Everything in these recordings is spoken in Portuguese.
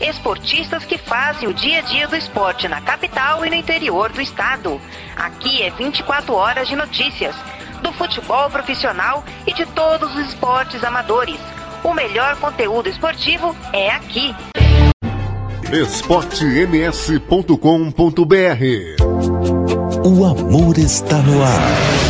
esportistas que fazem o dia a dia do esporte na capital e no interior do estado. Aqui é 24 horas de notícias, do futebol profissional e de todos os esportes amadores. O melhor conteúdo esportivo é aqui. esportems.com.br O amor está no ar.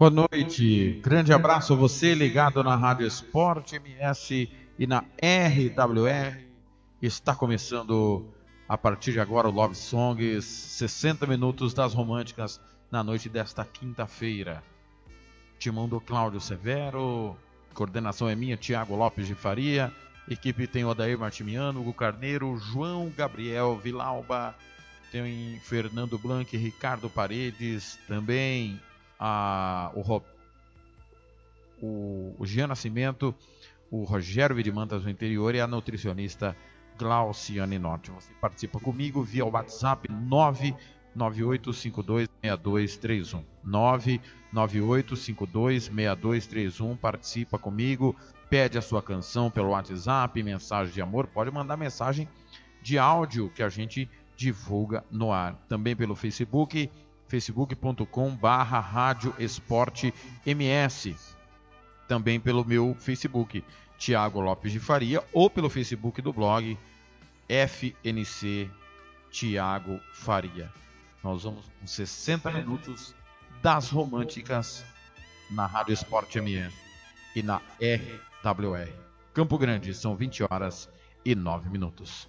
Boa noite, grande abraço a você ligado na Rádio Esporte MS e na RWR. Está começando a partir de agora o Love Songs, 60 minutos das românticas na noite desta quinta-feira. Timão do Cláudio Severo, coordenação é minha, Tiago Lopes de Faria, equipe tem Odair Martimiano, Hugo Carneiro, João Gabriel Vilauba, tem Fernando Blanc, Ricardo Paredes, também a, o, o, o Jean Nascimento, o Rogério Vidimantas do Interior e a nutricionista Glauciane Norte. Você participa comigo via WhatsApp 998526231. 998526231. Participa comigo, pede a sua canção pelo WhatsApp, mensagem de amor, pode mandar mensagem de áudio que a gente divulga no ar. Também pelo Facebook facebook.com barra Rádio Esporte MS. Também pelo meu Facebook, Tiago Lopes de Faria, ou pelo Facebook do blog FNC Tiago Faria. Nós vamos com 60 minutos das românticas na Rádio Esporte MS e na RWR. Campo Grande, são 20 horas e 9 minutos.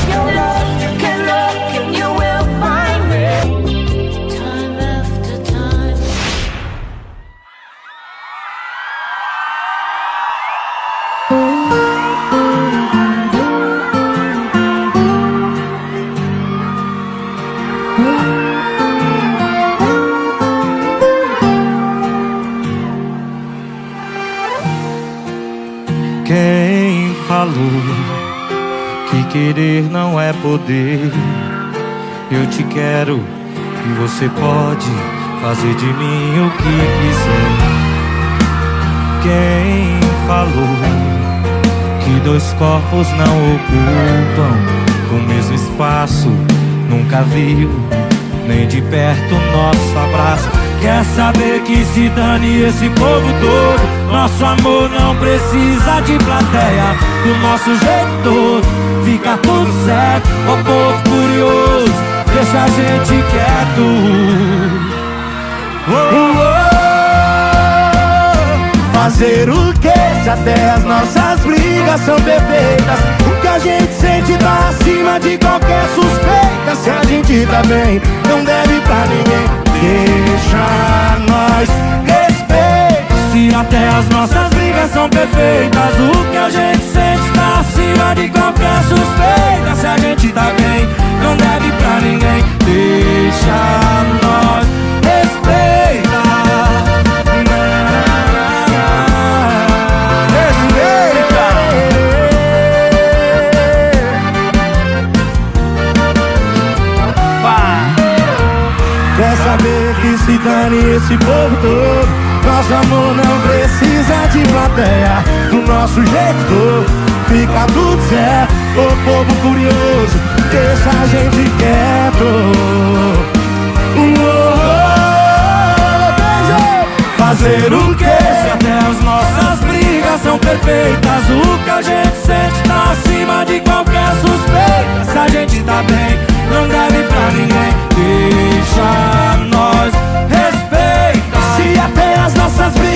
Querer não é poder. Eu te quero e você pode fazer de mim o que quiser. Quem falou que dois corpos não ocupam o mesmo espaço? Nunca viu nem de perto nosso abraço. Quer saber que se dane esse povo todo? Nosso amor não precisa de plateia, do nosso jeito todo fica tudo certo. Ó oh, povo curioso, deixa a gente quieto. Oh, oh, Fazer o que se até as nossas brigas são perfeitas? O que a gente sente tá acima de qualquer suspeita. Se a gente tá bem, não deve pra ninguém. Deixa nós respeito. Se até as nossas brigas são perfeitas, o que a gente sente tá acima de qualquer suspeita. Se a gente tá bem, não deve pra ninguém. Deixa nós respeita. Respeita esse povo todo. Nosso amor não precisa de plateia. Do nosso jeito fica tudo certo. O povo curioso, deixa a gente quieto. Fazer o que? Se até as nossas brigas são perfeitas. O que a gente sente tá acima de qualquer suspeita. Se a gente tá bem, não deve pra ninguém. Deixa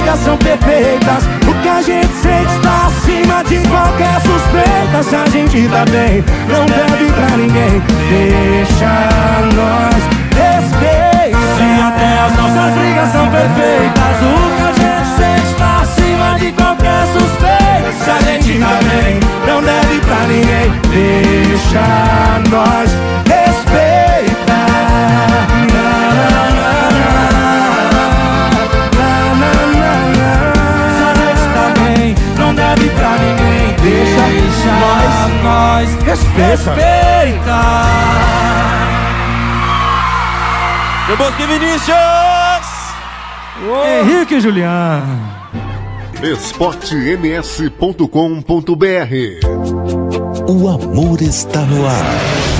brigas são perfeitas. O que a gente sente tá acima de qualquer suspeita. Se a gente tá bem Não deve pra ninguém. Deixa nós respeitar Se até as nossas brigas são perfeitas. O que a gente sente tá acima de qualquer suspeita. Se a gente tá bem Não deve pra ninguém. Deixa nós respeita. respeita. Seu Bosque Vinícius! Oh. Henrique e Juliano esportems.com.br O amor está no ar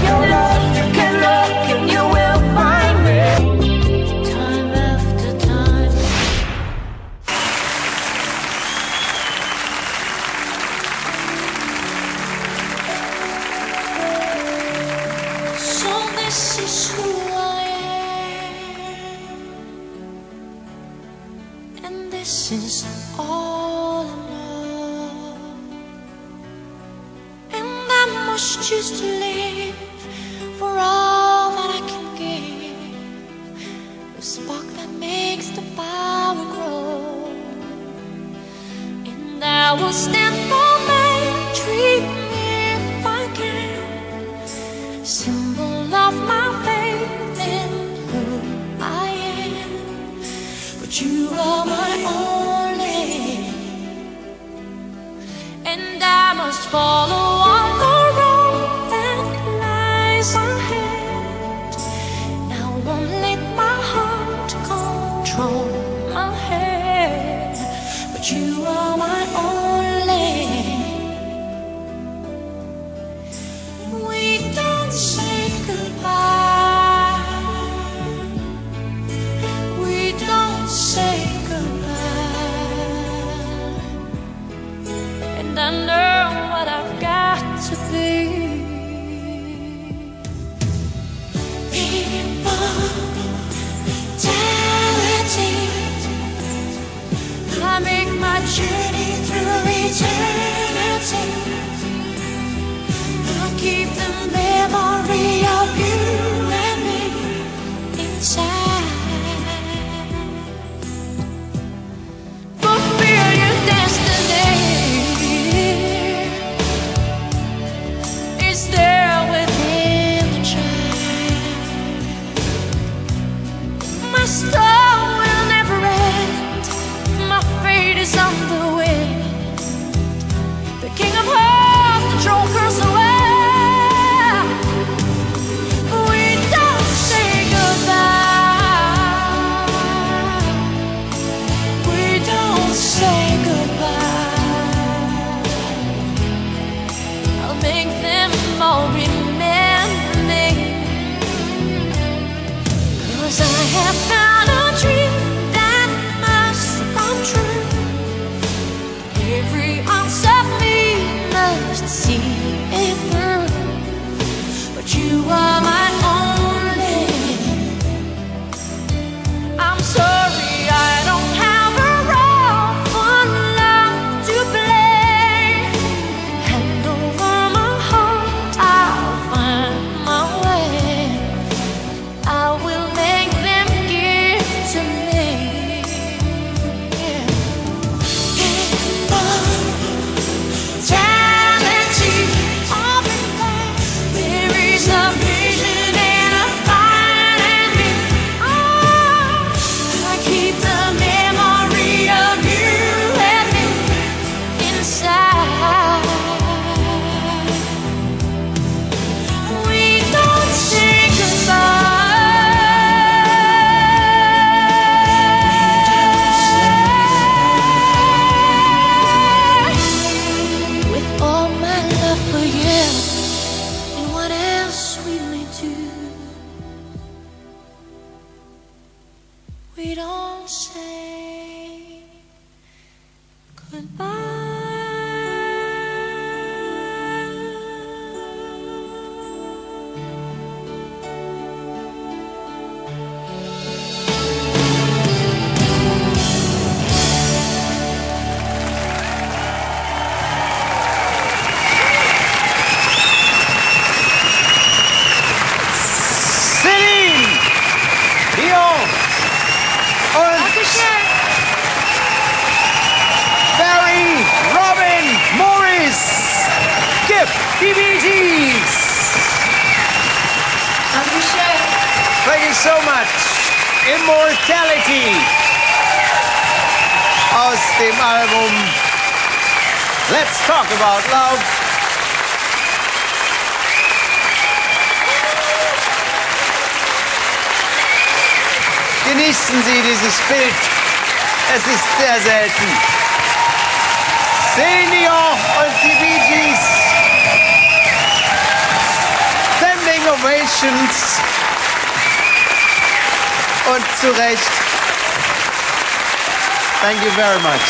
Thank you very much.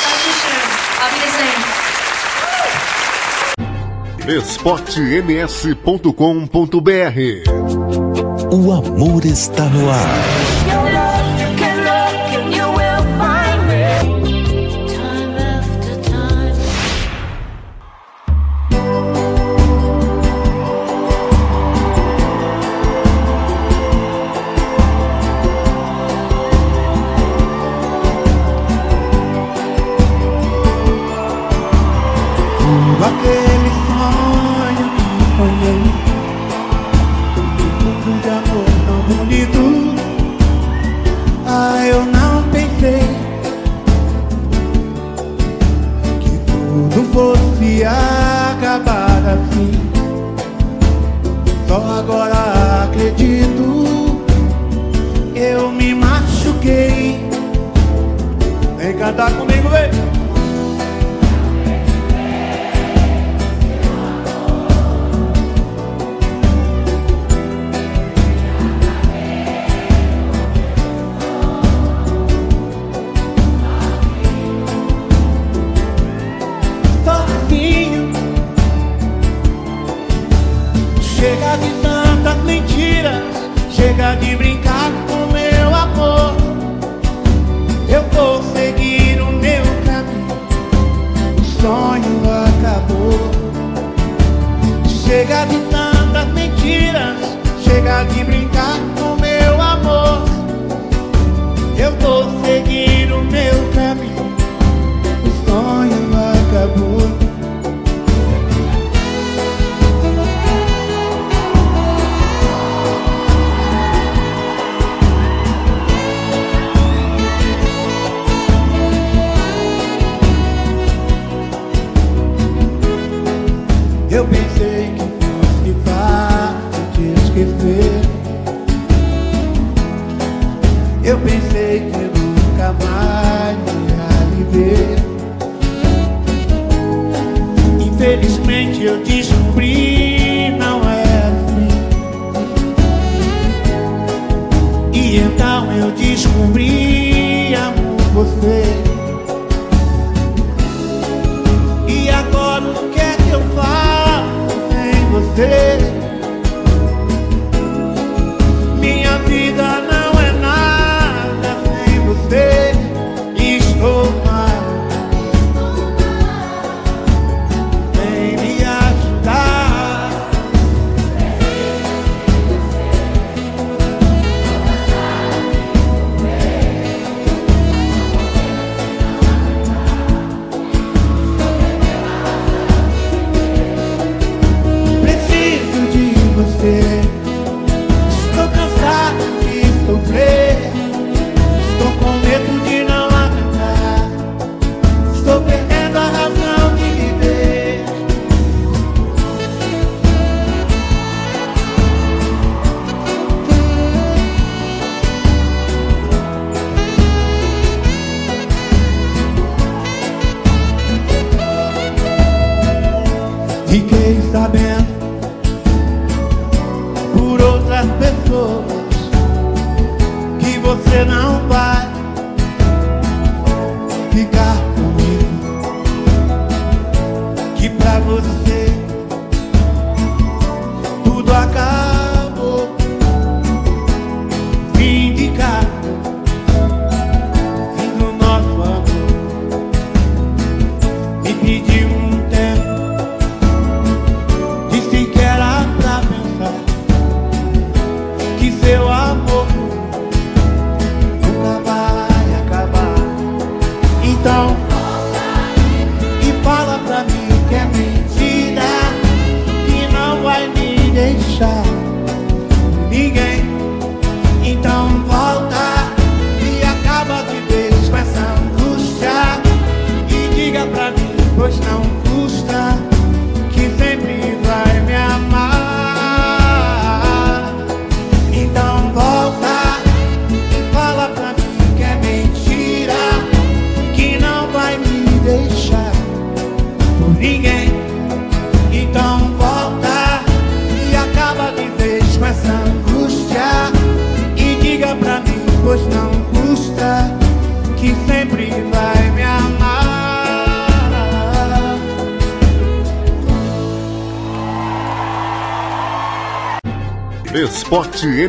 esportems.com.br O amor está no ar.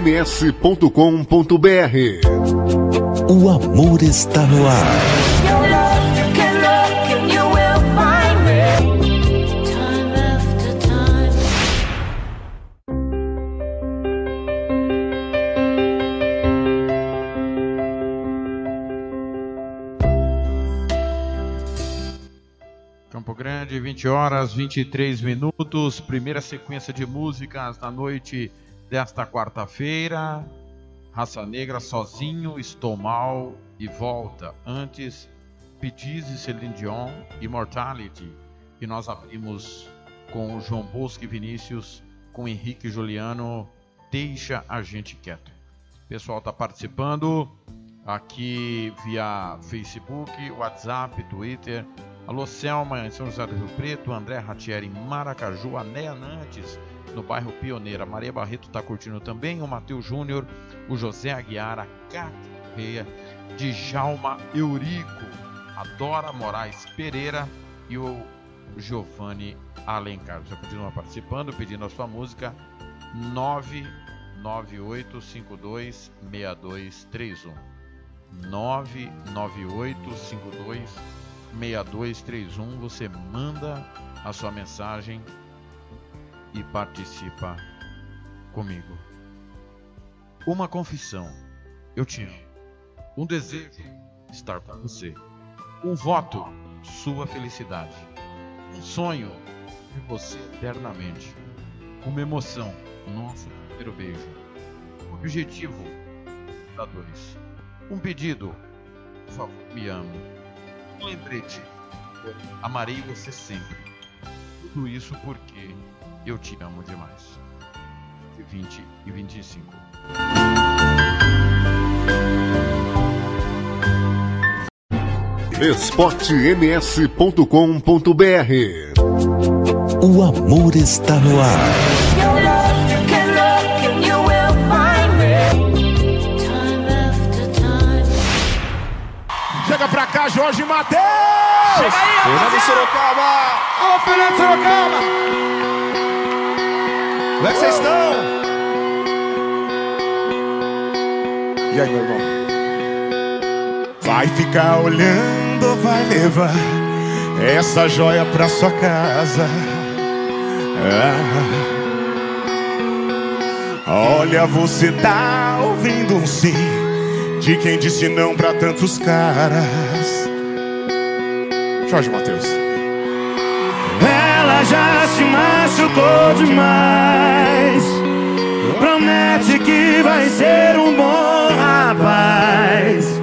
esportems.com.br O amor está no ar. Campo Grande, 20 horas 23 minutos. Primeira sequência de músicas da noite desta quarta-feira. Raça Negra sozinho, estou mal e volta. Antes, Pedis e Celine Dion, Immortality. E nós abrimos com João Bosco e Vinícius, com Henrique e Juliano, Deixa a Gente Quieto. O pessoal está participando aqui via Facebook, WhatsApp, Twitter. Alô Selma em São José do Rio Preto, André Ratieri em Maracaju, Anéa Nantes no bairro Pioneira. Maria Barreto está curtindo também, o Matheus Júnior, o José Aguiar, a Cátia Correia, Djalma Eurico, a Dora Moraes Pereira e o Giovanni Alencar. Você continua participando, pedindo a sua música 998526231. 99852 6231. Você manda a sua mensagem e participa comigo. Uma confissão: eu amo. Um desejo: estar com você. Um voto: sua felicidade. Um sonho: ver você eternamente. Uma emoção: nosso primeiro beijo. Um objetivo: da dois. Um pedido: por favor, me ame. Um lembrete: amarei você sempre. Tudo isso porque eu te amo demais. De 20 e 25. esportems.com.br O amor está no ar. Chega pra cá, Jorge Matheus! Chega aí, Fernando Sorocaba! Alô, Fernando Sorocaba! Como é que vocês estão? E aí, meu irmão? Vai ficar olhando vai levar essa joia pra sua casa? Ah. Olha, você tá ouvindo um sim de quem disse não pra tantos caras. Jorge Matheus. Ela já se machucou demais. Promete que vai ser um bom rapaz.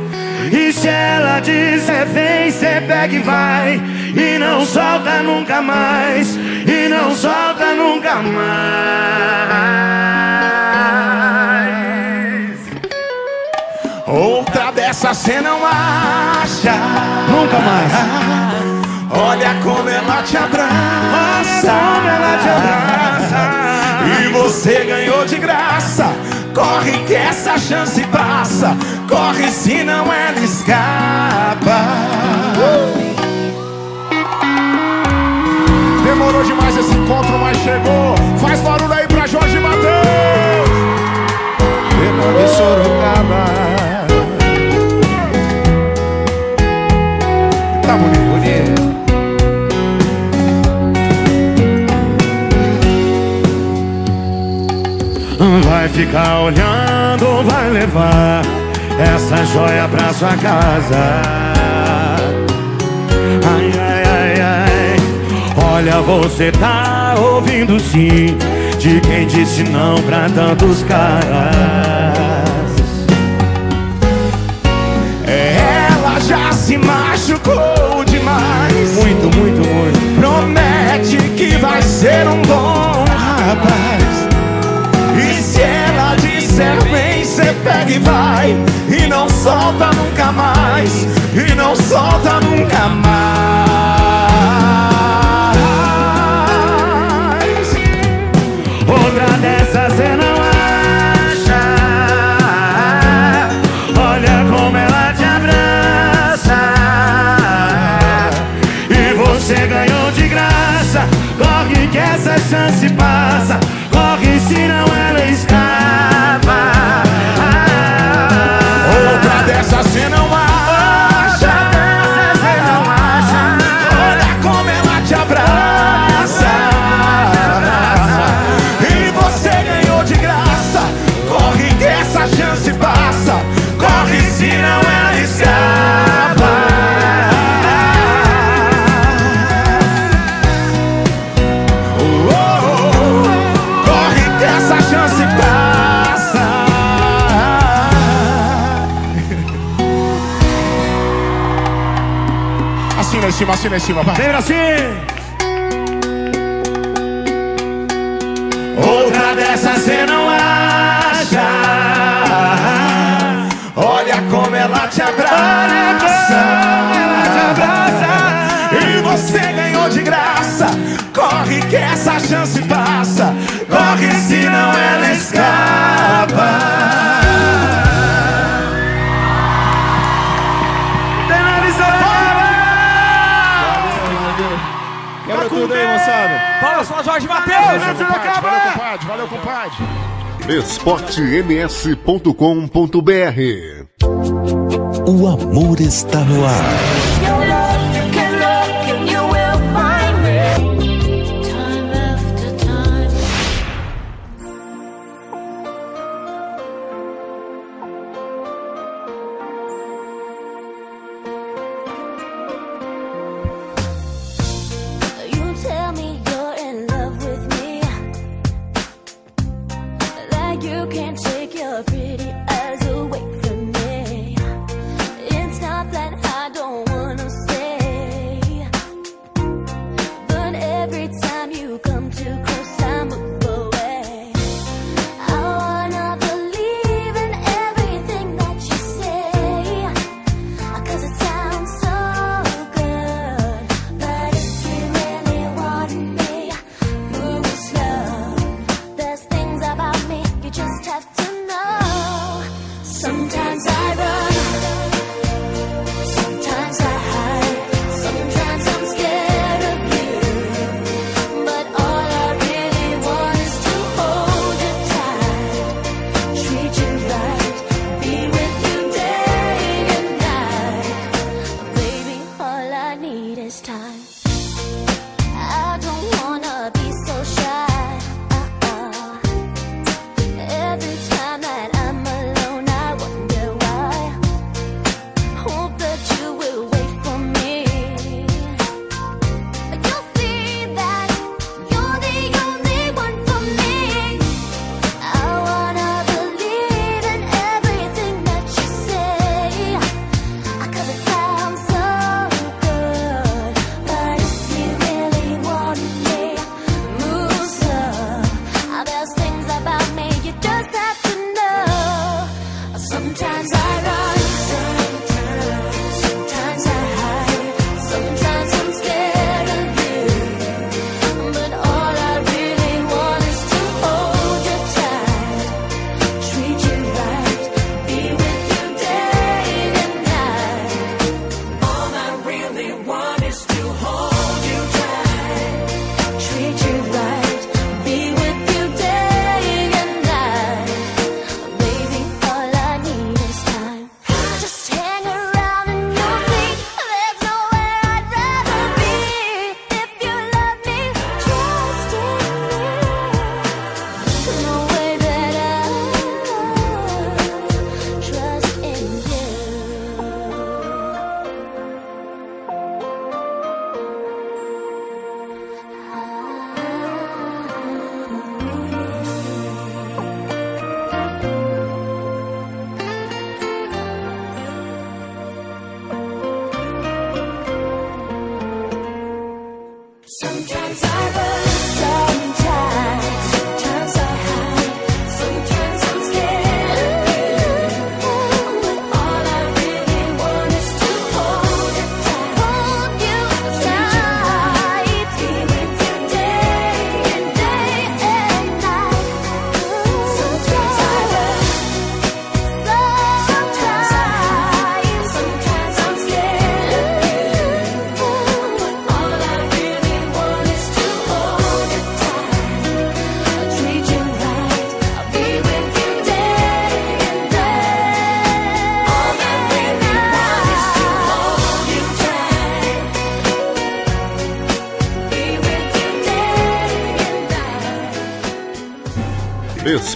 E se ela disser vem, cê pega e vai. E não solta nunca mais. E não solta nunca mais. Outra dessa cê não acha. Nunca mais. Olha como ela te abraça. como ela te abraça. E você ganhou de graça. Corre que essa chance passa. Corre senão ela escapa. Demorou demais esse encontro, mas chegou. Faz barulho aí pra Jorge Matheus. Fernando Sorocaba. Ficar olhando, vai levar essa joia pra sua casa. Ai, ai, ai, ai. Olha, você tá ouvindo sim de quem disse não pra tantos caras. Ela já se machucou demais. Muito, muito, muito. Promete que vai ser um bom rapaz. Disser vem, cê pega e vai. E não solta nunca mais. E não solta nunca mais. Outra dessas encima, encima, Brasil! compadre Matheus! Valeu, compadre! Valeu, compadre! Esportems.com.br O amor está no ar.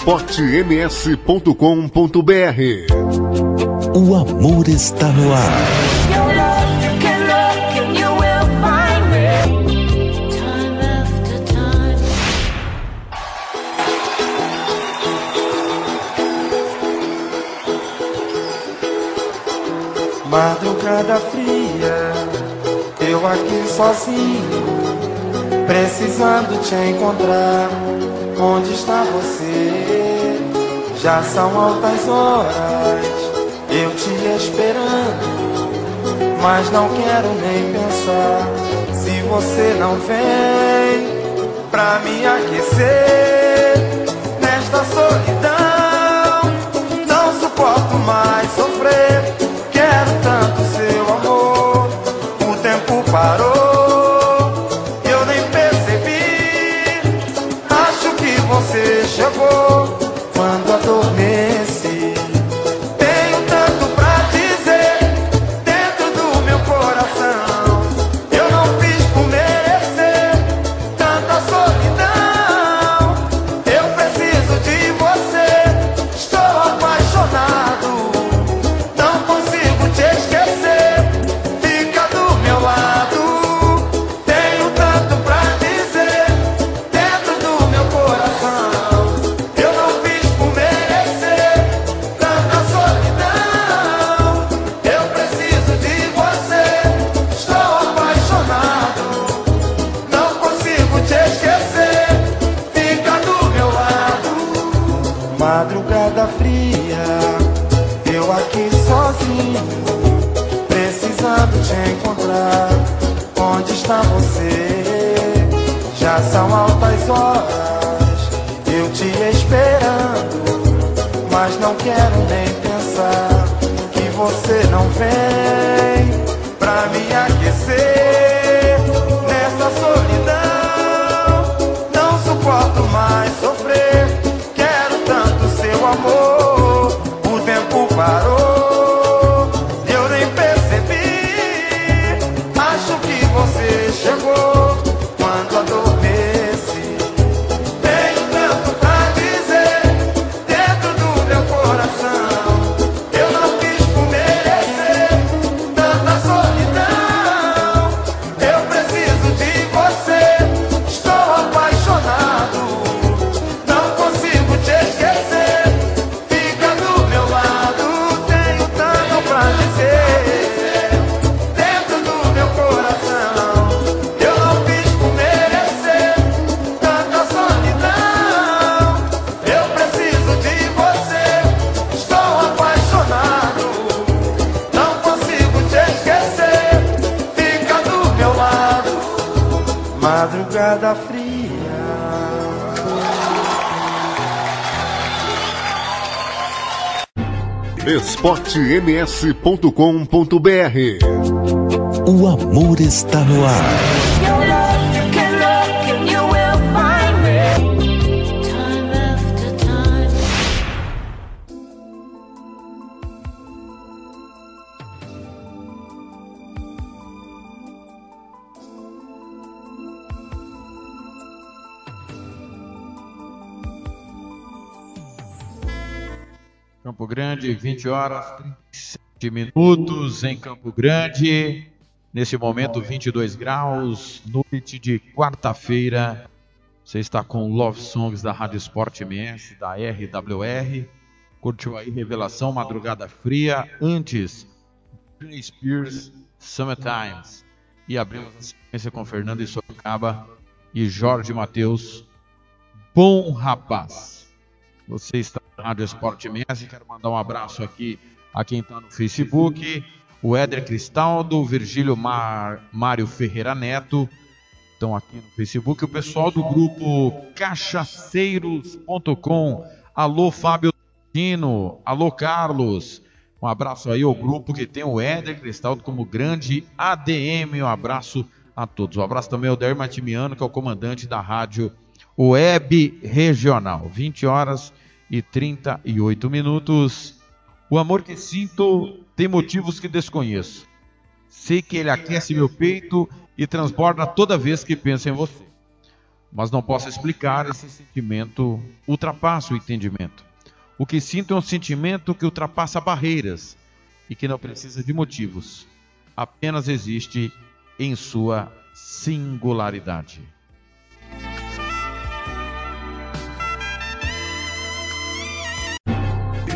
esportems.com.br. O amor está no ar. Madrugada fria, eu aqui sozinho, precisando te encontrar. Onde está você? Já são altas horas, eu te esperando, mas não quero nem pensar. Se você não vem pra me aquecer nesta solidão, não suporto mais sofrer. Quero tanto seu amor, o tempo parou, eu nem percebi. Acho que você chegou esportems.com.br O amor está no ar. Campo Grande, 20 horas 37 minutos em Campo Grande. Nesse momento, 22 graus, noite de quarta-feira. Você está com Love Songs da Rádio Sport MS, da RWR. Curtiu aí Revelação Madrugada Fria. Antes, Britney Spears, Summertimes. E abrimos a sequência com Fernando e Sorocaba e Jorge Matheus. Bom rapaz. Você está na Rádio Esporte MS. Quero mandar um abraço aqui a quem está no Facebook. O Éder Cristaldo, o Virgílio Mar... Mário Ferreira Neto. Estão aqui no Facebook. O pessoal do grupo cachaceiros.com. Alô, Fábio Tino. Alô, Carlos. Um abraço aí ao grupo que tem o Éder Cristaldo como grande ADM. Um abraço a todos. Um abraço também ao Der Matimiano, que é o comandante da rádio Web Regional. 20 horas e 38 minutos. O amor que sinto tem motivos que desconheço. Sei que ele aquece meu peito e transborda toda vez que penso em você. Mas não posso explicar esse sentimento, ultrapassa o entendimento. O que sinto é um sentimento que ultrapassa barreiras e que não precisa de motivos. Apenas existe em sua singularidade.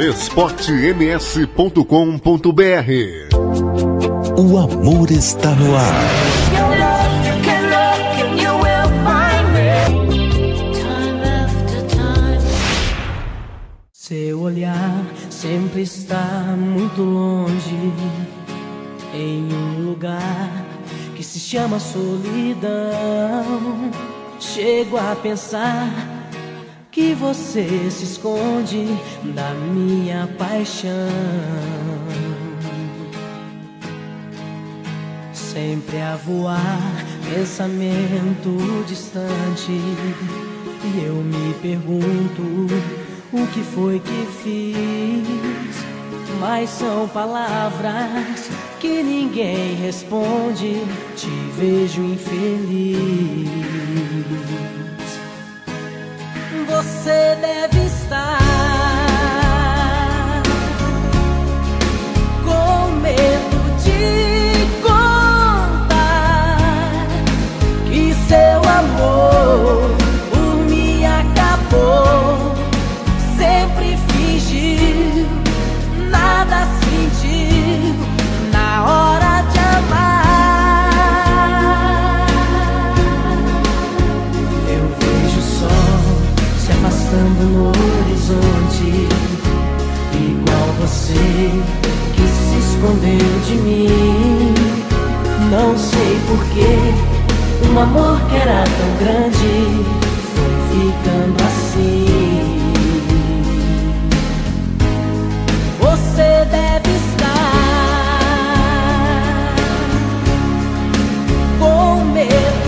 esportems.com.br O amor está no ar. Seu olhar sempre está muito longe, em um lugar que se chama solidão. Chego a pensar que você se esconde da minha paixão. Sempre a voar, pensamento distante. E eu me pergunto o que foi que fiz. Mas são palavras que ninguém responde. Te vejo infeliz. Você deve estar com medo de escondeu de mim. Não sei porquê, um amor que era tão grande foi ficando assim. Você deve estar com medo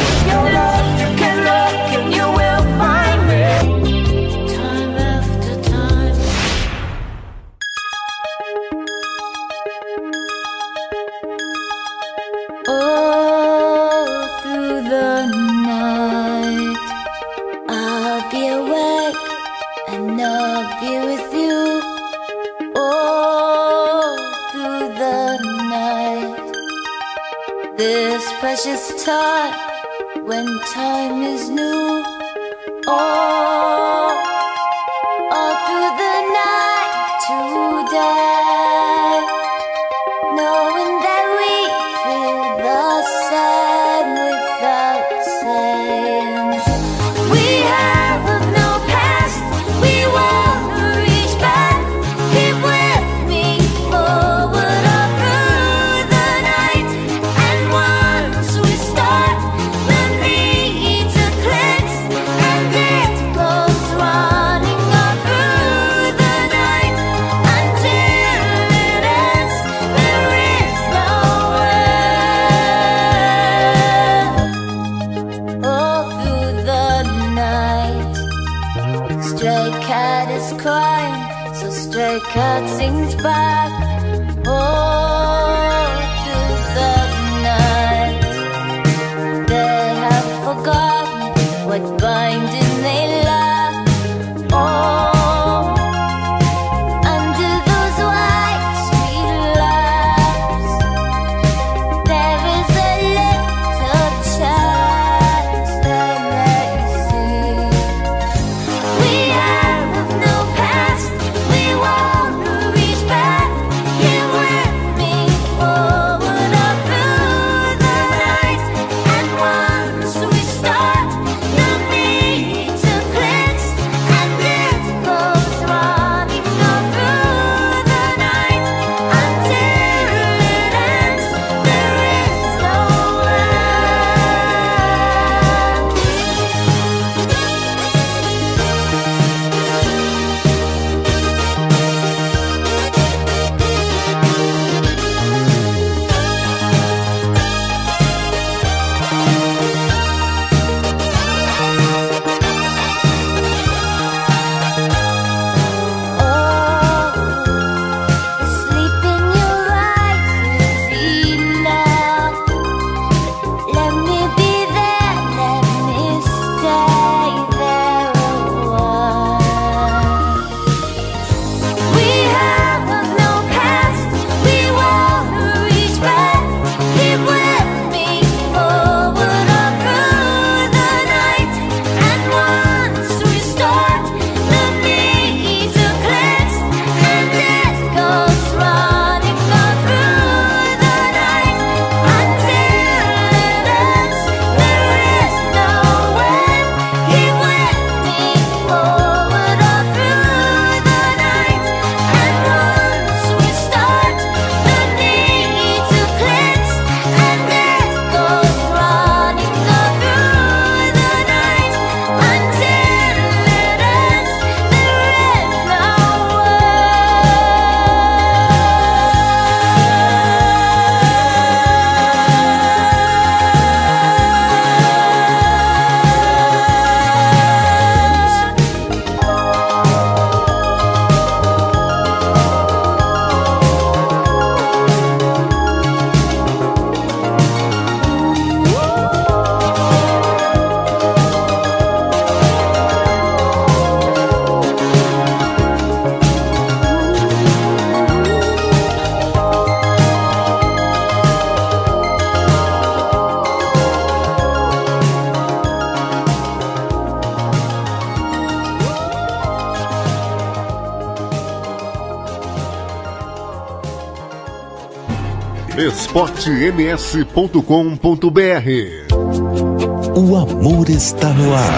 esportems.com.br. O amor está no ar.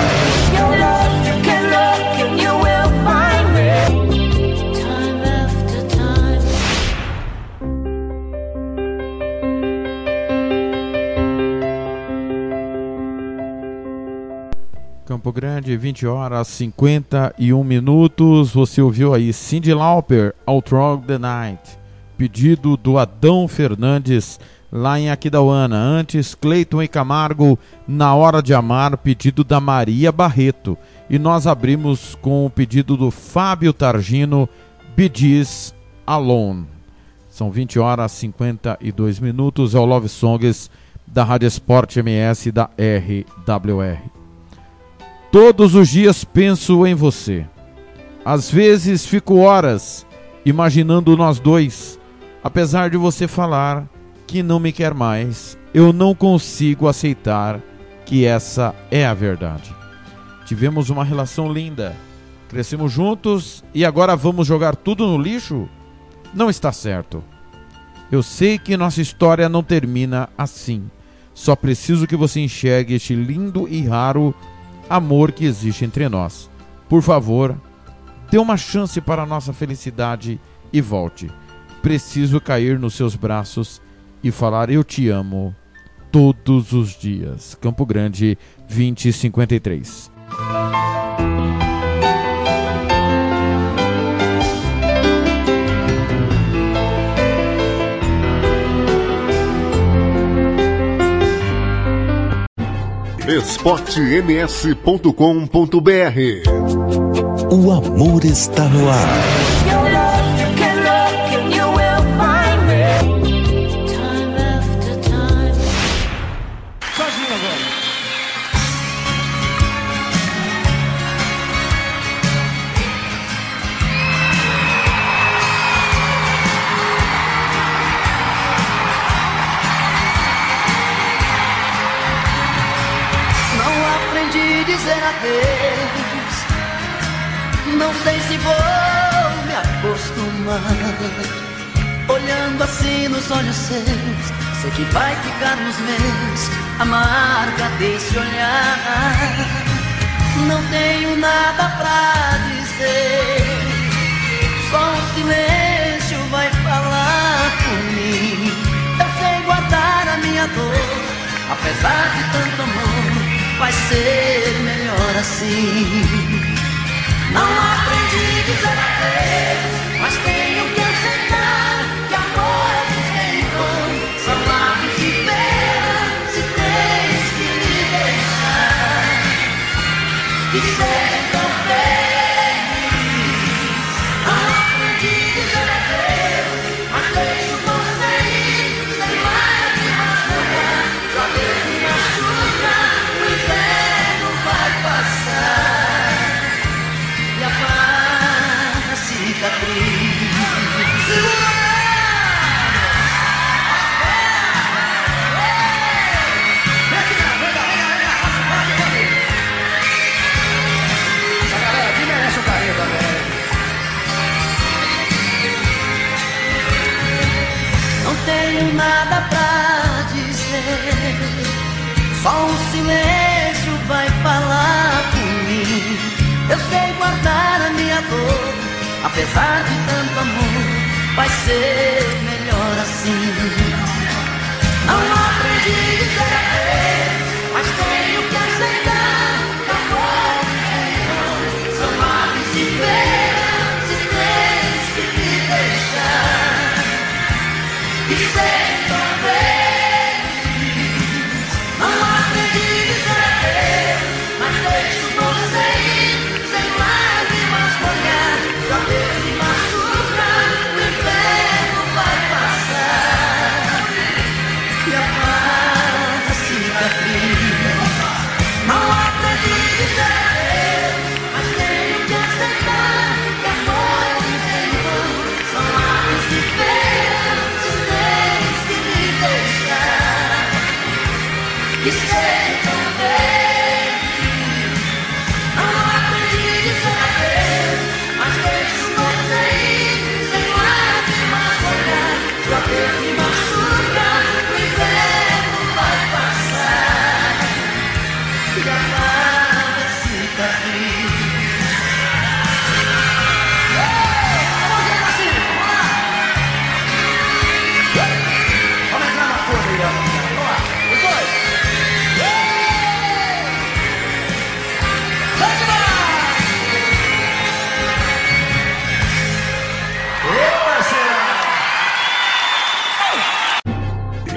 Campo Grande, 20 horas 51 minutos. Você ouviu aí Cindy Lauper, Outrog the Night pedido do Adão Fernandes lá em Aquidauana. Antes, Cleiton e Camargo, na hora de amar, pedido da Maria Barreto. E nós abrimos com o pedido do Fábio Targino, Bidis Alone. São 20 horas e 52 minutos. É o Love Songs da Rádio Esporte MS da RWR. Todos os dias penso em você. Às vezes fico horas imaginando nós dois Apesar de você falar que não me quer mais, eu não consigo aceitar que essa é a verdade. Tivemos uma relação linda, crescemos juntos e agora vamos jogar tudo no lixo? Não está certo. Eu sei que nossa história não termina assim. Só preciso que você enxergue este lindo e raro amor que existe entre nós. Por favor, dê uma chance para a nossa felicidade e volte preciso cair nos seus braços e falar eu te amo todos os dias. Campo Grande, 2053. esportems.com.br O amor está no ar.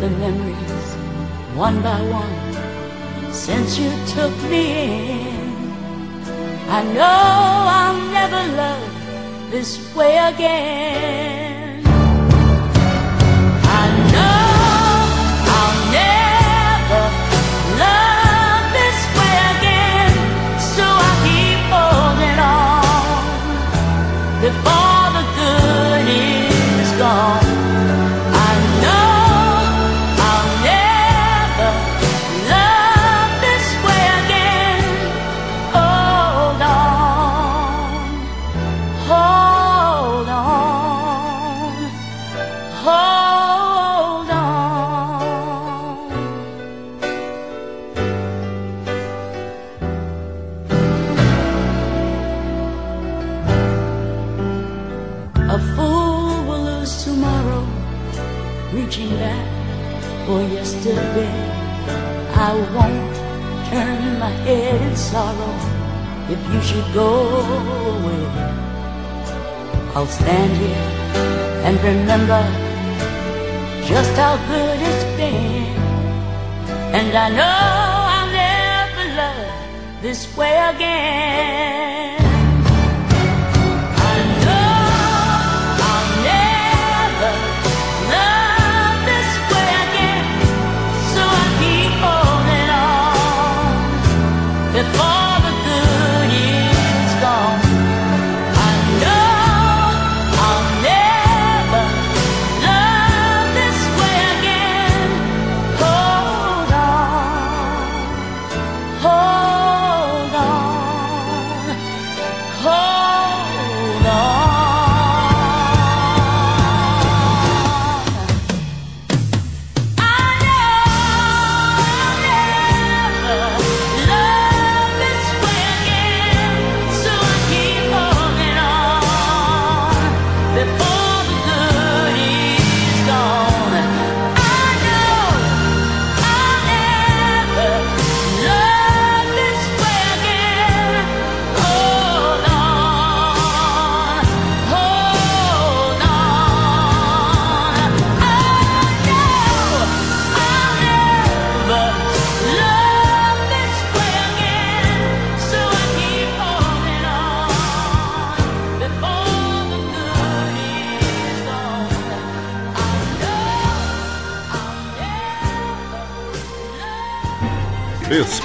The memories one by one since you took me in. I know I'll never love this way again. Go away. I'll stand here and remember just how good it's been. And I know I'll never love this way again.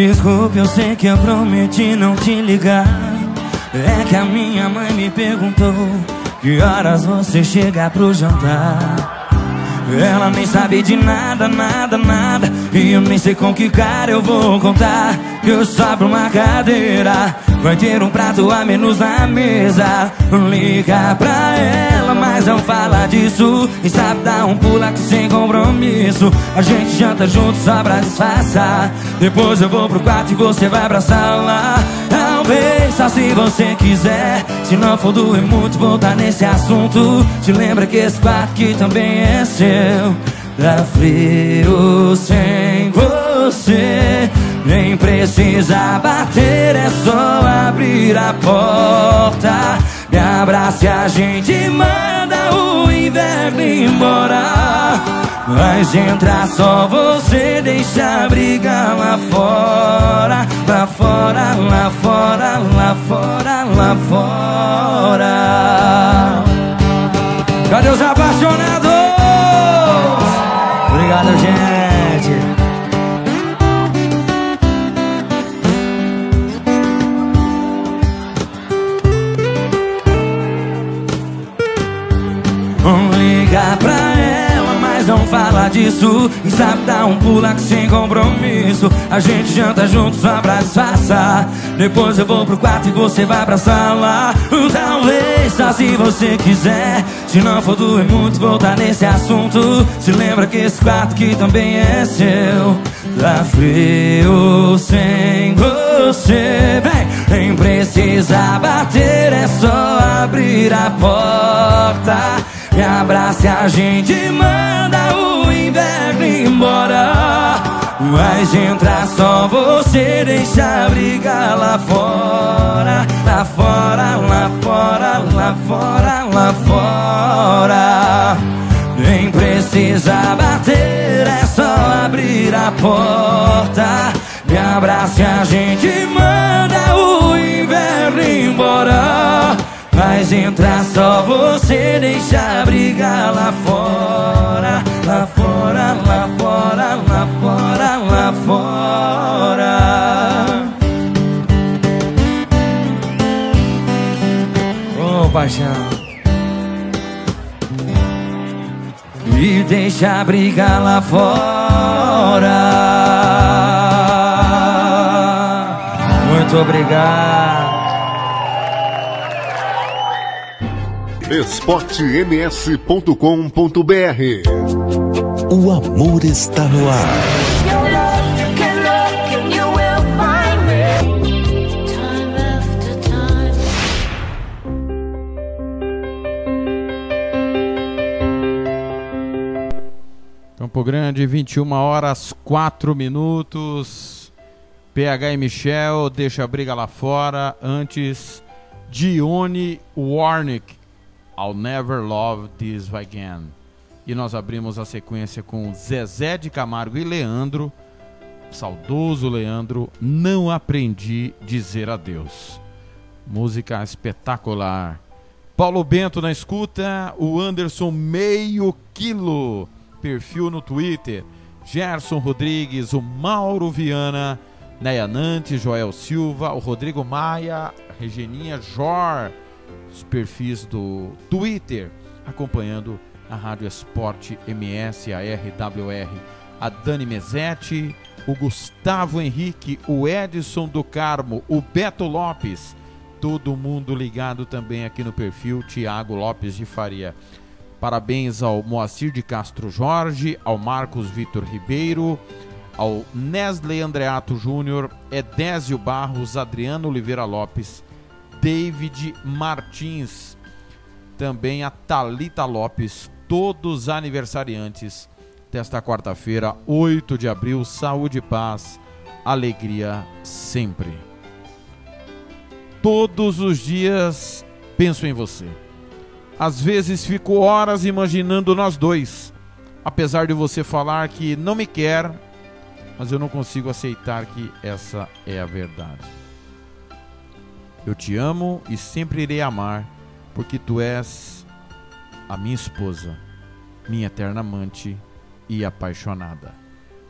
Desculpe, eu sei que eu prometi não te ligar. É que a minha mãe me perguntou que horas você chega pro jantar. Ela nem sabe de nada, nada, nada. E eu nem sei com que cara eu vou contar. Que eu sobro uma cadeira. Vai ter um prato a menos na mesa. Liga pra ela, mas não fala disso. E sabe dar um pulo aqui sem compromisso. A gente janta junto só pra disfarçar. Depois eu vou pro quarto e você vai pra sala. Talvez só se você quiser. Se não for doer muito, voltar nesse assunto. Te lembra que esse quarto aqui também é seu. Dá frio sem você. Nem precisa bater, é só abrir a porta. Me abraça e a gente manda o inverno embora. Mas entrar só você deixa a briga lá fora. Lá fora, lá fora, lá fora, lá fora. Cadê os apaixonados? Obrigado, gente. Fala disso. E sabe dar um pulo aqui sem compromisso. A gente janta junto só pra disfarçar Depois eu vou pro quarto e você vai pra sala. Talvez só se você quiser. Se não for doer muito voltar nesse assunto. Se lembra que esse quarto aqui também é seu. Tá frio sem você. Vem, nem precisa bater É só abrir a porta Me abraça e a gente manda o inverno embora Mas entrar só você Deixa a briga lá fora Lá fora, lá fora, lá fora, lá fora nem precisa bater, é só abrir a porta. Me abraça e a gente manda o inverno embora. Mas entrar só você, deixa a briga lá fora. Lá fora, lá fora, lá fora, lá fora. Ô paixão. E deixa a briga lá fora. Muito obrigado. esportems.com.br O amor está no ar. Campo Grande, 21 horas 4 minutos. PH e Michel, deixa a briga lá fora. Antes, Dione Warnick, I'll Never Love This Again. E nós abrimos a sequência com Zezé de Camargo e Leandro, saudoso Leandro, Não Aprendi Dizer Adeus. Música espetacular. Paulo Bento na escuta, o Anderson meio quilo, perfil no Twitter, Gerson Rodrigues, o Mauro Viana, Neia Nante, Joel Silva, o Rodrigo Maia, Regeninha Jor, os perfis do Twitter, acompanhando a Rádio Esporte MS, a RWR, a Dani Mesetti, o Gustavo Henrique, o Edson do Carmo, o Beto Lopes, todo mundo ligado também aqui no perfil Tiago Lopes de Faria. Parabéns ao Moacir de Castro Jorge, ao Marcos Vitor Ribeiro, ao Nesley Andreato Júnior, Edésio Barros, Adriano Oliveira Lopes, David Martins, também a Talita Lopes, todos aniversariantes desta quarta-feira, 8 de abril. Saúde paz, alegria sempre. Todos os dias penso em você. Às vezes fico horas imaginando nós dois, apesar de você falar que não me quer, mas eu não consigo aceitar que essa é a verdade. Eu te amo e sempre irei amar, porque tu és a minha esposa, minha eterna amante e apaixonada.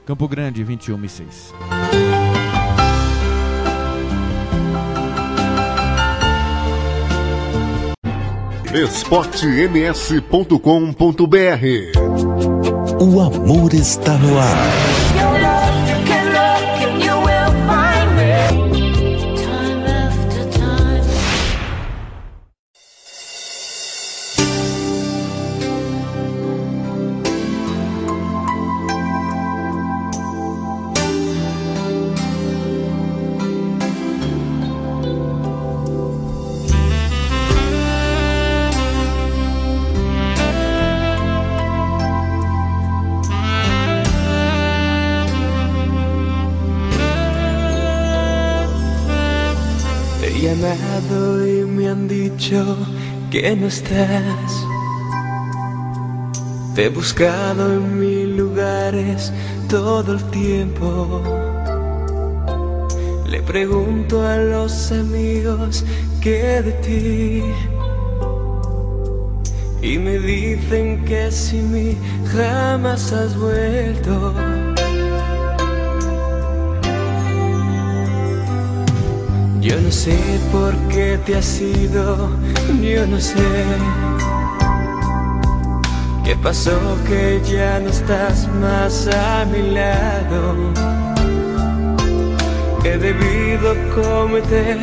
Campo Grande, 21 e 6. esportems.com.br O amor está no ar. Que no estás. Te he buscado en mil lugares todo el tiempo. Le pregunto a los amigos qué de ti. Y me dicen que sin mí jamás has vuelto. Yo no sé por qué te has ido, yo no sé. ¿Qué pasó que ya no estás más a mi lado? He debido cometer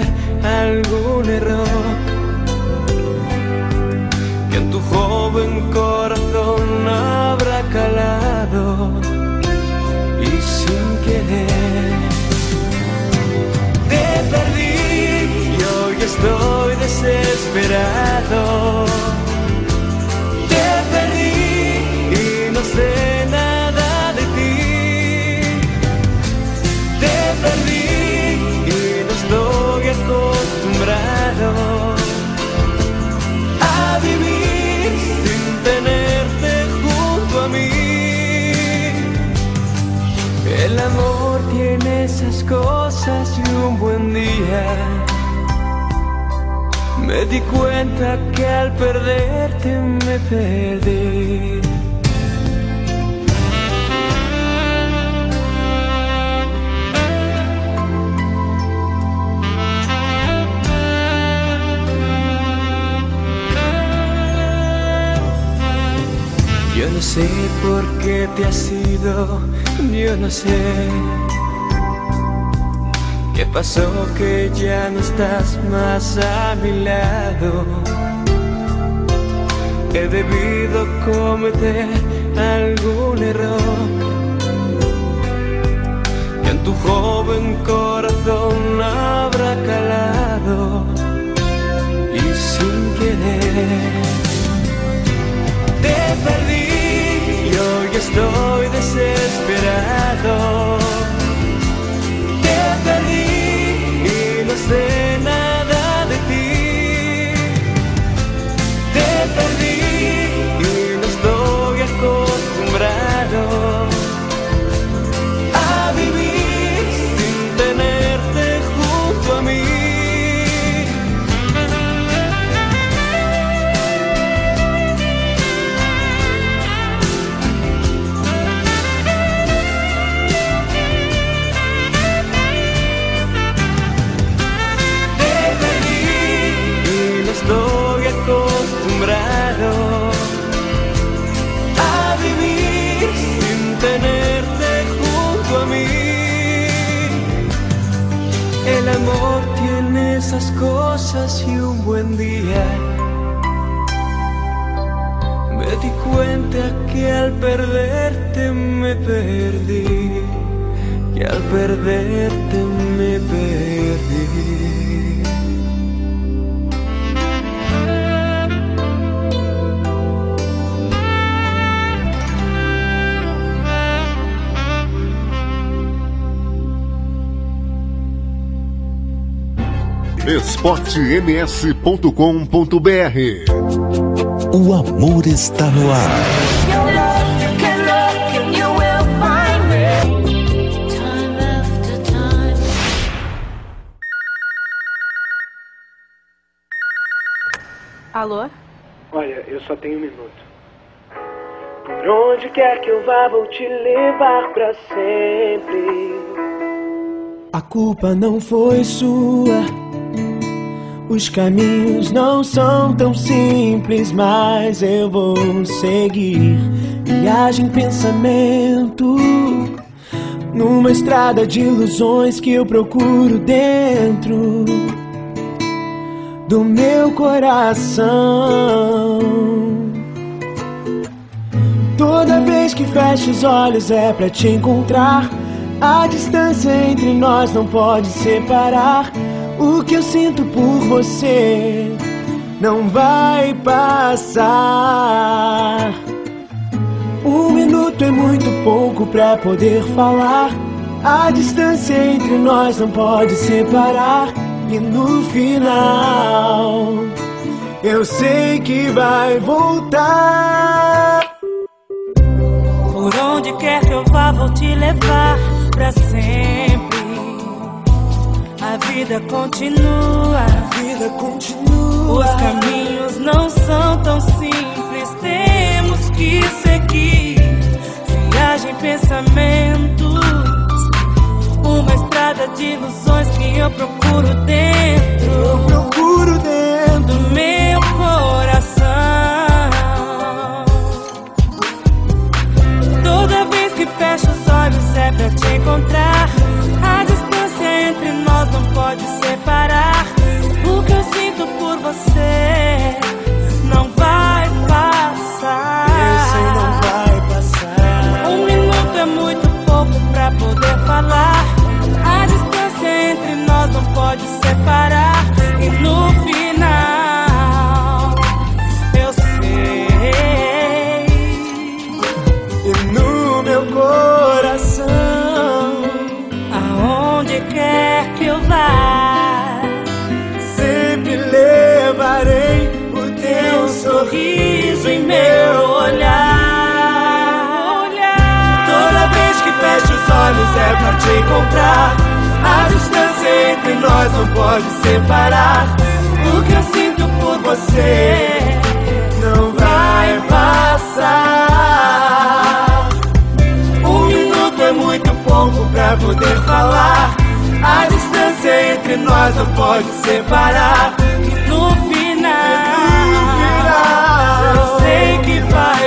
algún error que en tu joven corazón habrá calado y sin querer estoy desesperado. Te perdí y no sé nada de ti. Te perdí y no estoy acostumbrado a vivir sin tenerte junto a mí. El amor tiene esas cosas y un buen día me di cuenta que al perderte me perdí. Yo no sé por qué te has ido, yo no sé. ¿Qué pasó que ya no estás más a mi lado? He debido cometer algún error que en tu joven corazón habrá calado y sin querer te perdí y hoy estoy desesperado. Cosas y un buen día. Me di cuenta que al perderte me perdí, que al perderte me esportems.com.br O amor está no ar. Alô? Olha, eu só tenho um minuto. Por onde quer que eu vá, vou te levar pra sempre. A culpa não foi sua. Os caminhos não são tão simples, mas eu vou seguir. Viagem, pensamento. Numa estrada de ilusões que eu procuro dentro do meu coração. Toda vez que fecho os olhos é pra te encontrar. A distância entre nós não pode separar. O que eu sinto por você não vai passar. Um minuto é muito pouco pra poder falar. A distância entre nós não pode separar. E no final, eu sei que vai voltar. Por onde quer que eu vá, vou te levar pra sempre vida continua. A vida continua. Os caminhos não são tão simples. Temos que seguir. Viagem, pensamentos. Uma estrada de ilusões que eu procuro dentro. Eu procuro dentro do meu coração. Toda vez que fecho os olhos é pra te encontrar pode separar o que eu sinto por você. Te encontrar. A distância entre nós não pode separar. O que eu sinto por você não vai passar. Um minuto é muito pouco pra poder falar. A distância entre nós não pode separar. E no final, eu sei que vai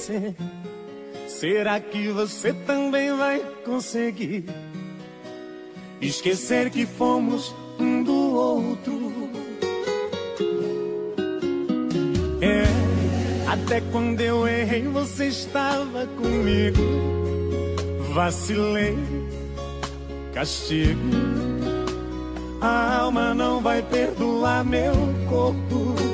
Esquecer. Será que você também vai conseguir esquecer que fomos um do outro? É, até quando eu errei, você estava comigo. Vacilei, castigo. A alma não vai perdoar meu corpo.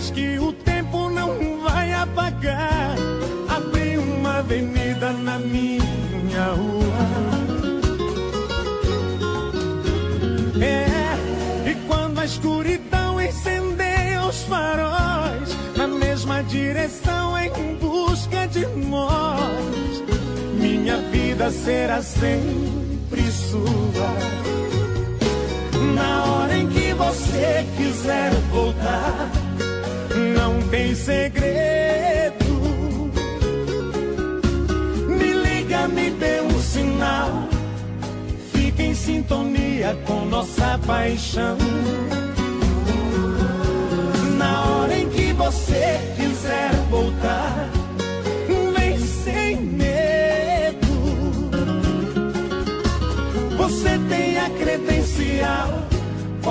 Pegadas que o tempo não vai apagar. Abri uma avenida na minha rua. É, e quando a escuridão incendeia os faróis, na mesma direção em busca de nós, minha vida será sempre sua. Na hora em que você quiser voltar, não tem segredo. Me liga, me dê um sinal. Fique em sintonia com nossa paixão. Na hora em que você quiser voltar,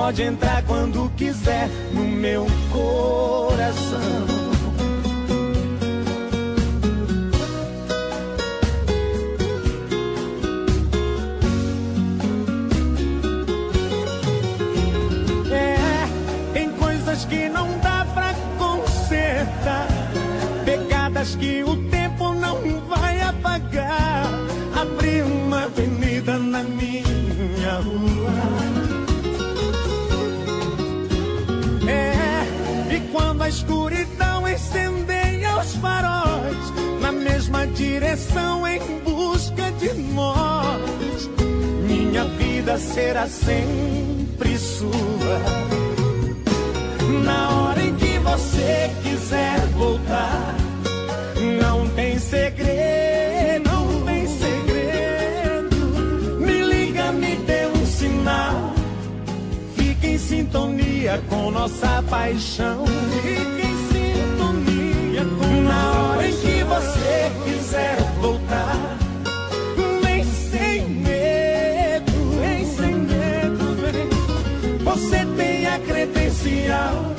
pode entrar quando quiser no meu coração. É, tem coisas que não dá pra consertar. Pegadas que direção em busca de nós, minha vida será sempre sua. Na hora em que você quiser voltar, não tem segredo, não tem segredo. Me liga, me dê um sinal. Fique em sintonia com nossa paixão. Fique em sintonia com Na hora em que você voltar, vem sem medo, vem sem medo, vem. Você tem a credencial,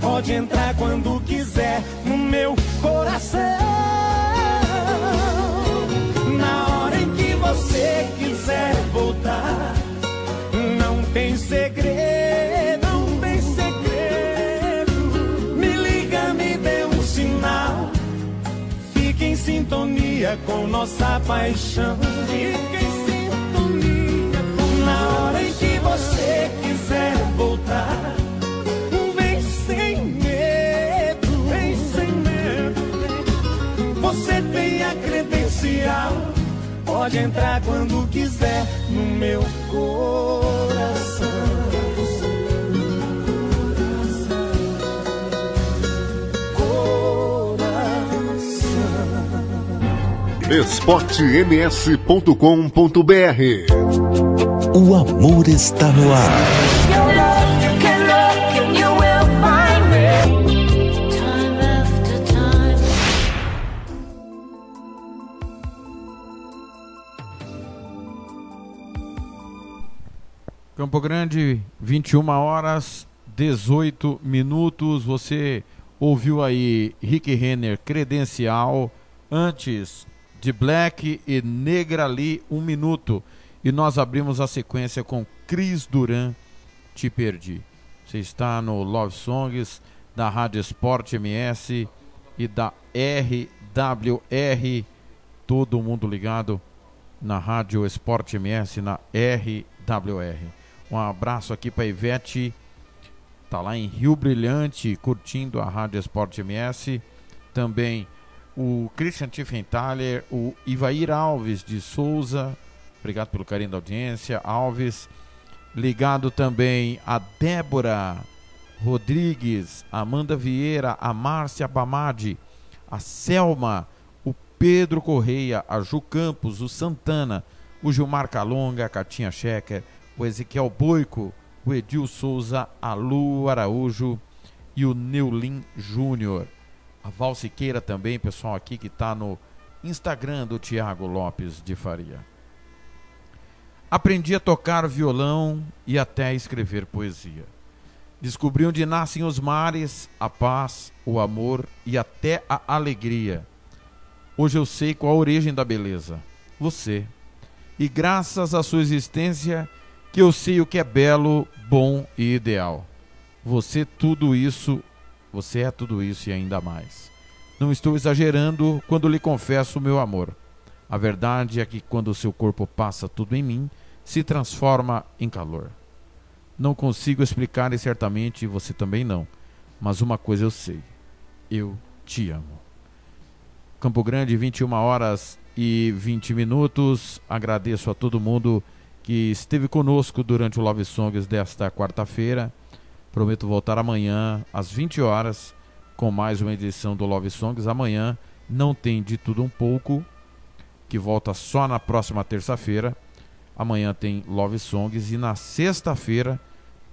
pode entrar quando quiser no meu coração. sintonia com nossa paixão. Fica em sintonia com na hora em que você quiser voltar. Vem sem medo, vem sem medo. Você tem a credencial, pode entrar quando quiser no meu coração. esportems.com.br O amor está no ar. Campo Grande, 21 horas 18 minutos. Você ouviu aí Rick Renner, credencial, antes de Black e Negra Lee, um minuto. E nós abrimos a sequência com Cris Duran, Te Perdi. Você está no Love Songs da Rádio Esporte MS e da RWR. Todo mundo ligado na Rádio Esporte MS, na RWR. Um abraço aqui para Ivete, tá lá em Rio Brilhante, curtindo a Rádio Esporte MS. Também o Christian Tiffenthaler, o Ivair Alves de Souza, obrigado pelo carinho da audiência, Alves. Ligado também a Débora Rodrigues, Amanda Vieira, a Márcia Bamadi, a Selma, o Pedro Correia, a Ju Campos, o Santana, o Gilmar Calonga, a Catinha Checker, o Ezequiel Boico, o Edil Souza, a Lu Araújo e o Neulin Júnior. A Val Siqueira também, pessoal aqui que está no Instagram do Tiago Lopes de Faria. Aprendi a tocar violão e até escrever poesia. Descobri onde nascem os mares, a paz, o amor e até a alegria. Hoje eu sei qual a origem da beleza. Você. E graças à sua existência que eu sei o que é belo, bom e ideal. Você tudo isso, você é tudo isso e ainda mais. Não estou exagerando quando lhe confesso o meu amor. A verdade é que quando o seu corpo passa tudo em mim, se transforma em calor. Não consigo explicar e certamente você também não. Mas uma coisa eu sei. Eu te amo. Campo Grande, 21 horas e 20 minutos. Agradeço a todo mundo que esteve conosco durante o Love Songs desta quarta-feira. Prometo voltar amanhã às 20 horas com mais uma edição do Love Songs. Amanhã não tem de tudo um pouco, que volta só na próxima terça-feira. Amanhã tem Love Songs e na sexta-feira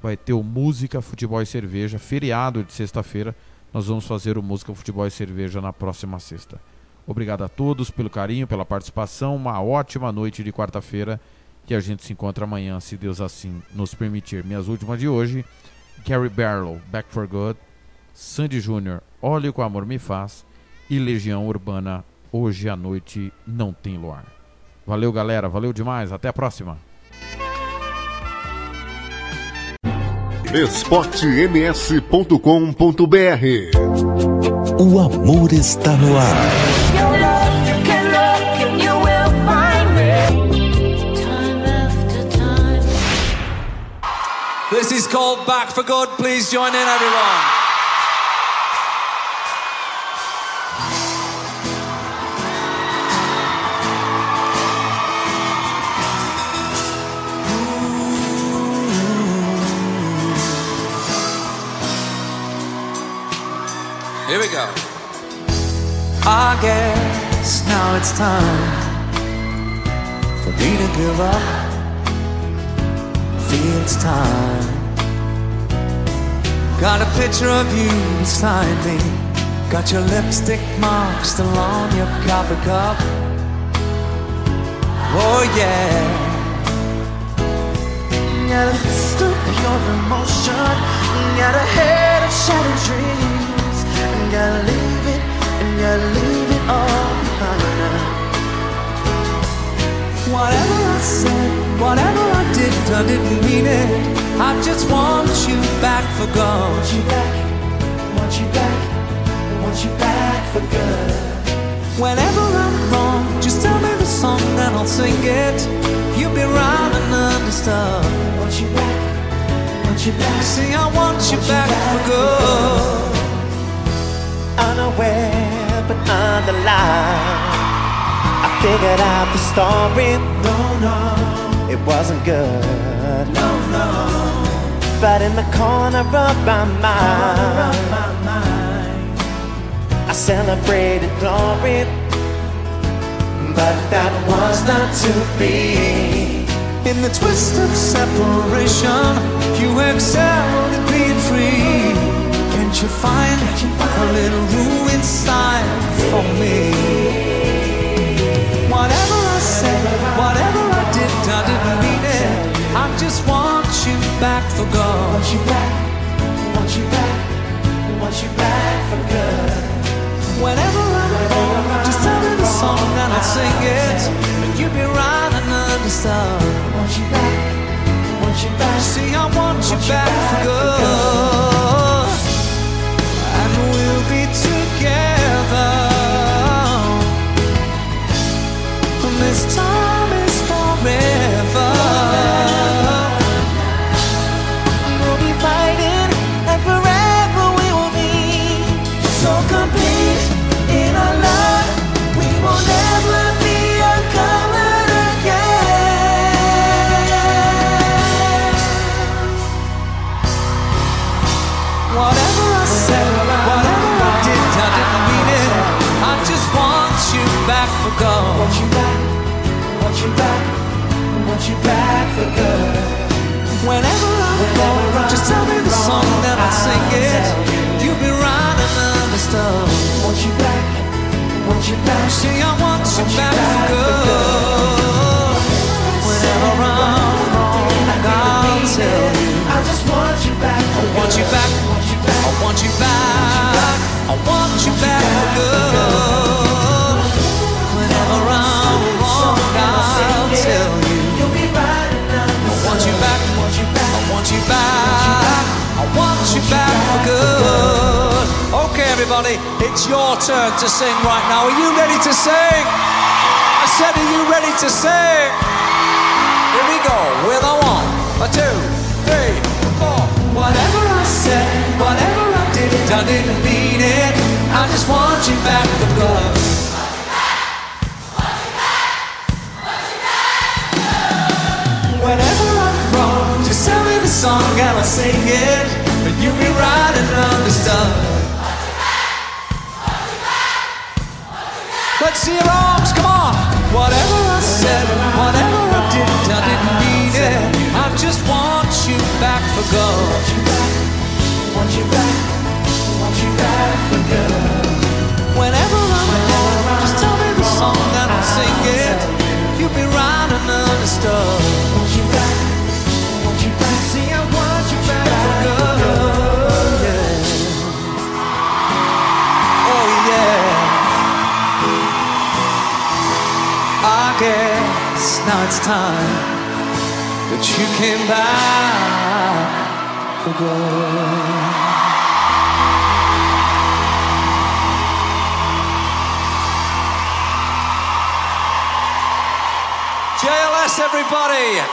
vai ter o Música, Futebol e Cerveja, feriado de sexta-feira. Nós vamos fazer o Música, Futebol e Cerveja na próxima sexta. Obrigado a todos pelo carinho, pela participação. Uma ótima noite de quarta-feira. Que a gente se encontra amanhã, se Deus assim nos permitir. Minhas últimas de hoje: Gary Barlow, Back for Good. Sandy Júnior, Olhe o que o Amor Me Faz. E Legião Urbana, Hoje à Noite Não Tem Luar. Valeu, galera. Valeu demais. Até a próxima. esportems.com.br O amor está no ar. Called Back for Good. Please join in, everyone. Here we go. I guess now it's time for me to give up. Feel it's time. Got a picture of you beside me. Got your lipstick mark still on your coffee cup. Oh yeah. Got a list of your emotion. Got a head of shattered dreams. Gotta leave it, and gotta leave it all behind. Whatever I said, whatever I did, I didn't mean it. I just want you back for good. Want you back, want you back, want you back for good. Whenever I'm wrong, just tell me the song and I'll sing it. You'll be right and understand. Want you back, want you back. See, I want, you, back, for good. Unaware, but underlined. Figured out the story. No, no, it wasn't good. No, no. But in the corner of my mind, I celebrated glory. But that was not to be. In the twist of separation, you excelled in being free. Can't you find a little room inside for me? Whatever I said, whatever I did, I didn't mean it. I just want you back for good. Want you back, want you back, want you back for good. Whenever I'm wrong, just tell me the song and I'll sing it. And you'll be right and understand. Want you back, want you back. See, I want you back for good. You back for good. Whenever I'm wrong, just tell me the song and I'll sing it. You'll be right and understood. Want you back, want you back. See, I want you back for good. Whenever I'm wrong, I'll tell you. I just want you back. I want you back. I want you back. I want you back for good. Want you back. I want you back for good. Okay, everybody, it's your turn to sing right now. Are you ready to sing? I said, Are you ready to sing? Here we go with a one, a two, three, four. Whatever I said, whatever I did, I didn't mean it. I just want you back for good. I'll sing it. But you'll be right the understood. Let's see your arms, come on. Whatever it's time that you came back for good. JLS, everybody!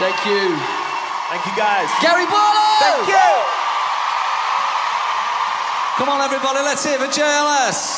Thank you. Thank you, guys. Gary Barlow! Thank you. Come on, everybody, let's hear it for JLS.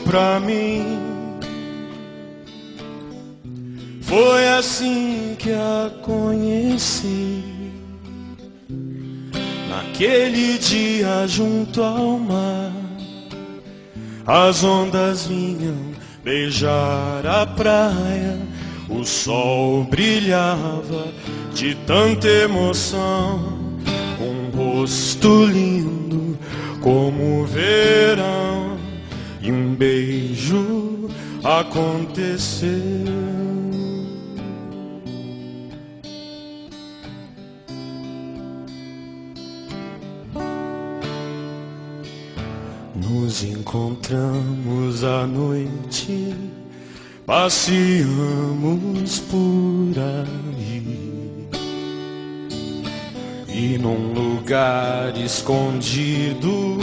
Pra mim. Foi assim que a conheci. Naquele dia junto ao mar, as ondas vinham beijar a praia, o sol brilhava de tanta emoção, um rosto lindo como verão, e um beijo aconteceu. Nos encontramos à noite, passeamos por aí. E num lugar escondido,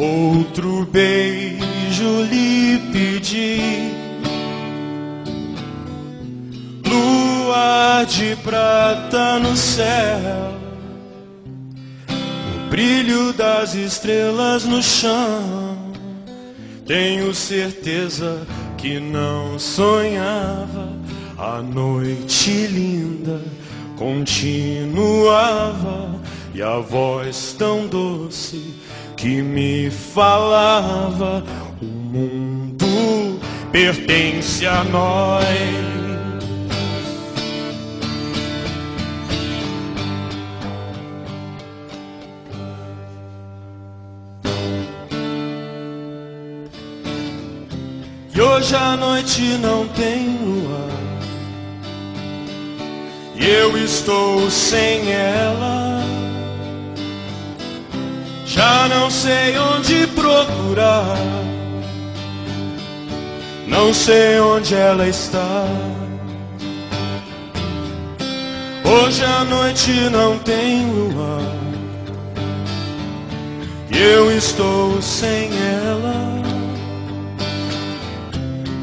outro beijo lhe pedi. Lua de prata no céu brilho das estrelas no chão. Tenho certeza que não sonhava. A noite linda continuava e a voz tão doce que me falava: O mundo pertence a nós. E hoje a noite não tem lua. E eu estou sem ela. Já não sei onde procurar. Não sei onde ela está. Hoje a noite não tem lua. E eu estou sem ela.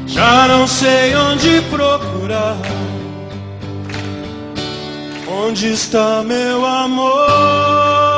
Já não sei onde procurar. Onde está meu amor?